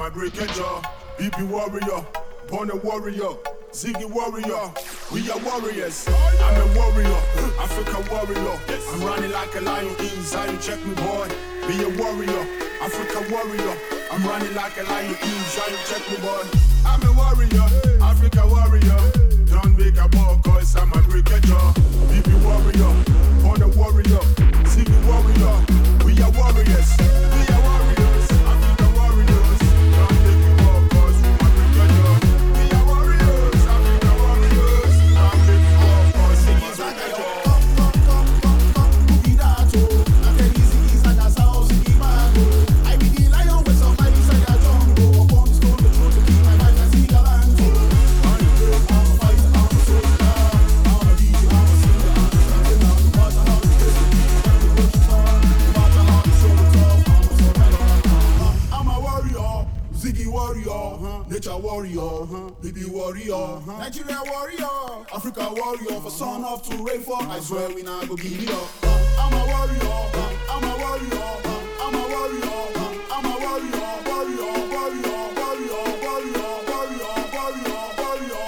I'm a a jaw. BP warrior, born a warrior. Ziggy warrior, we are warriors. I'm a warrior, Africa warrior. I'm running like a lion in Zion, check me boy. Be a warrior, Africa warrior. I'm running like a lion in Zion, check me boy. I'm a warrior, Africa warrior. Don't make a ball, cause I'm a a jaw. BP warrior, born a warrior. Warrior, baby warrior, Nigeria warrior, Africa warrior, for sun off to rainfall. I swear we not go give it up. I'm a warrior, I'm a warrior, I'm a warrior, I'm a warrior, warrior, warrior, warrior, warrior, warrior, warrior, warrior,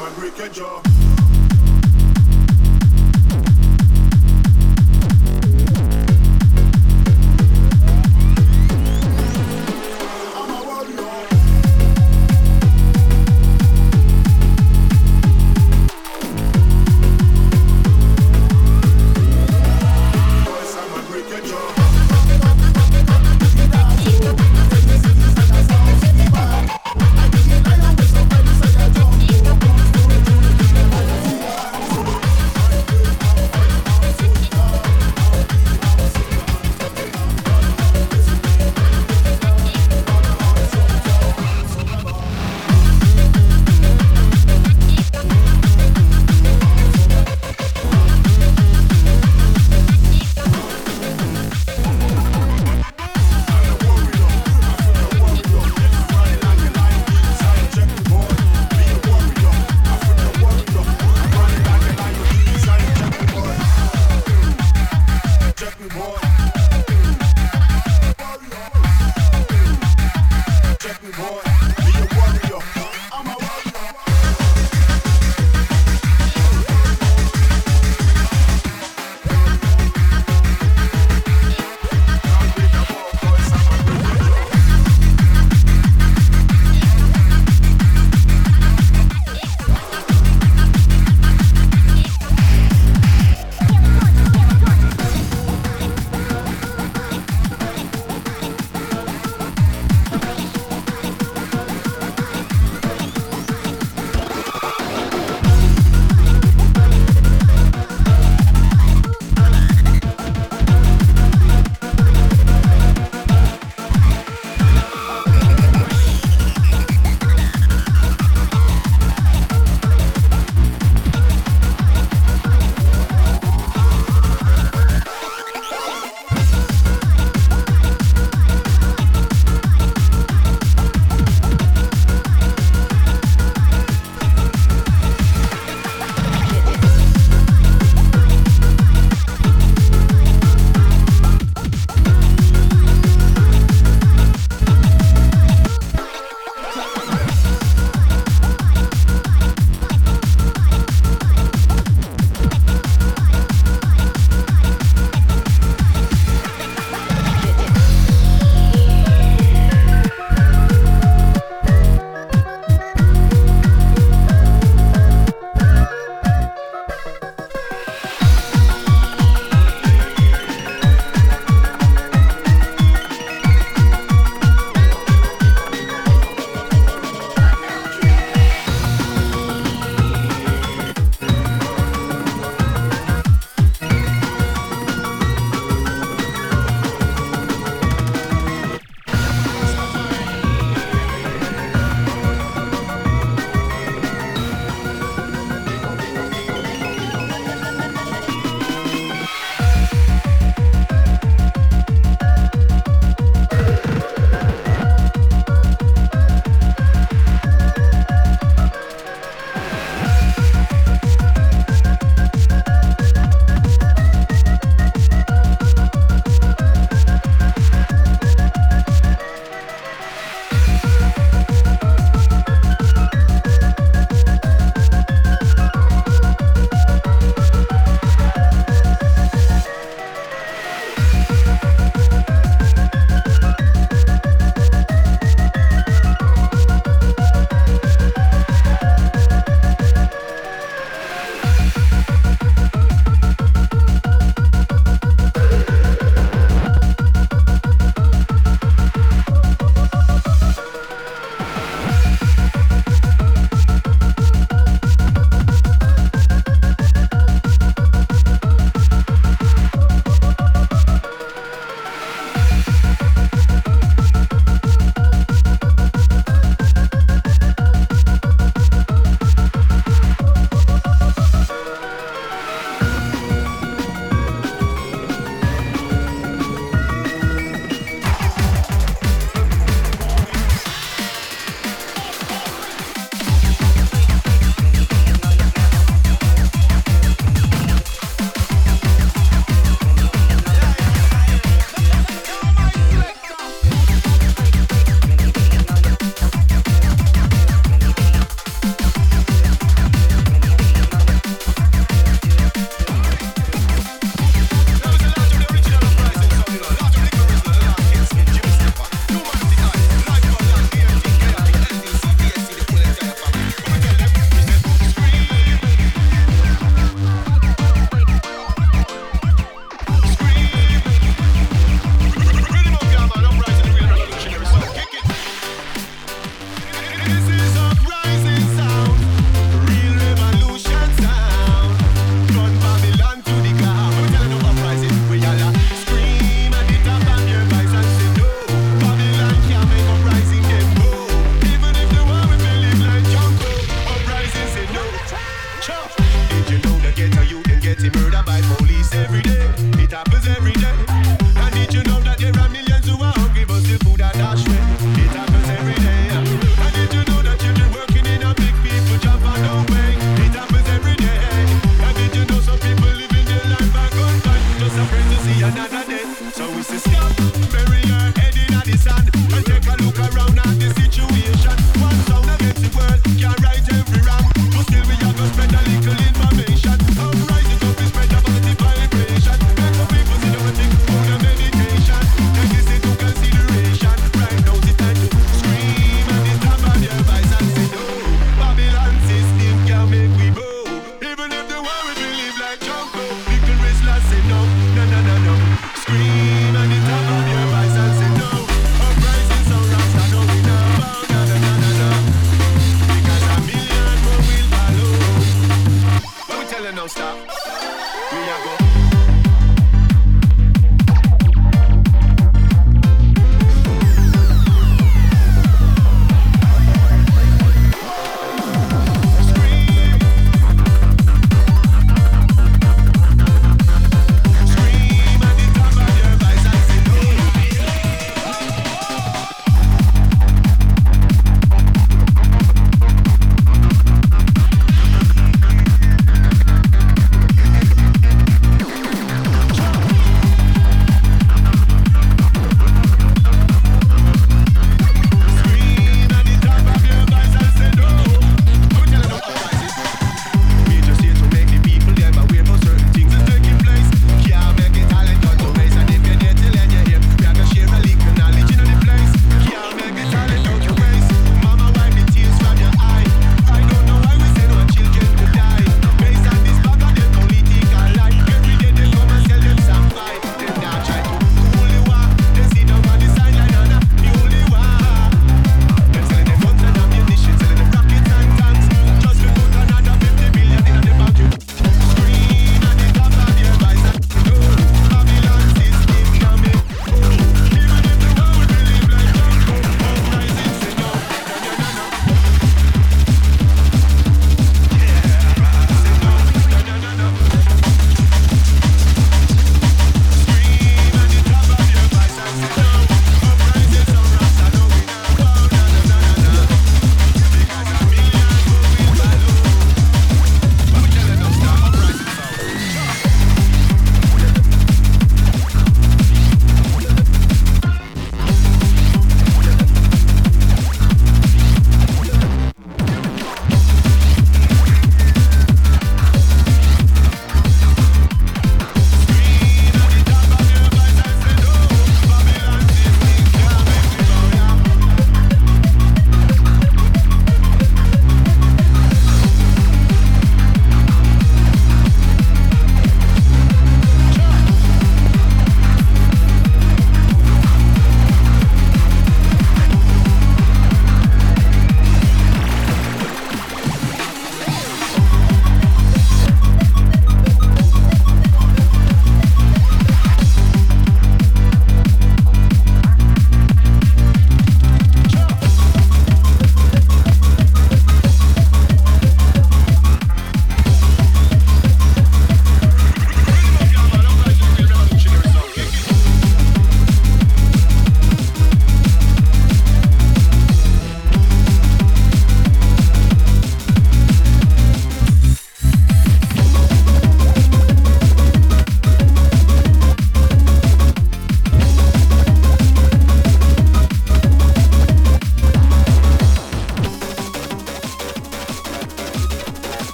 a break a jaw.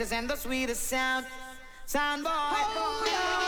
Nicest and the sweetest sound. Sound boy. Oh, Don't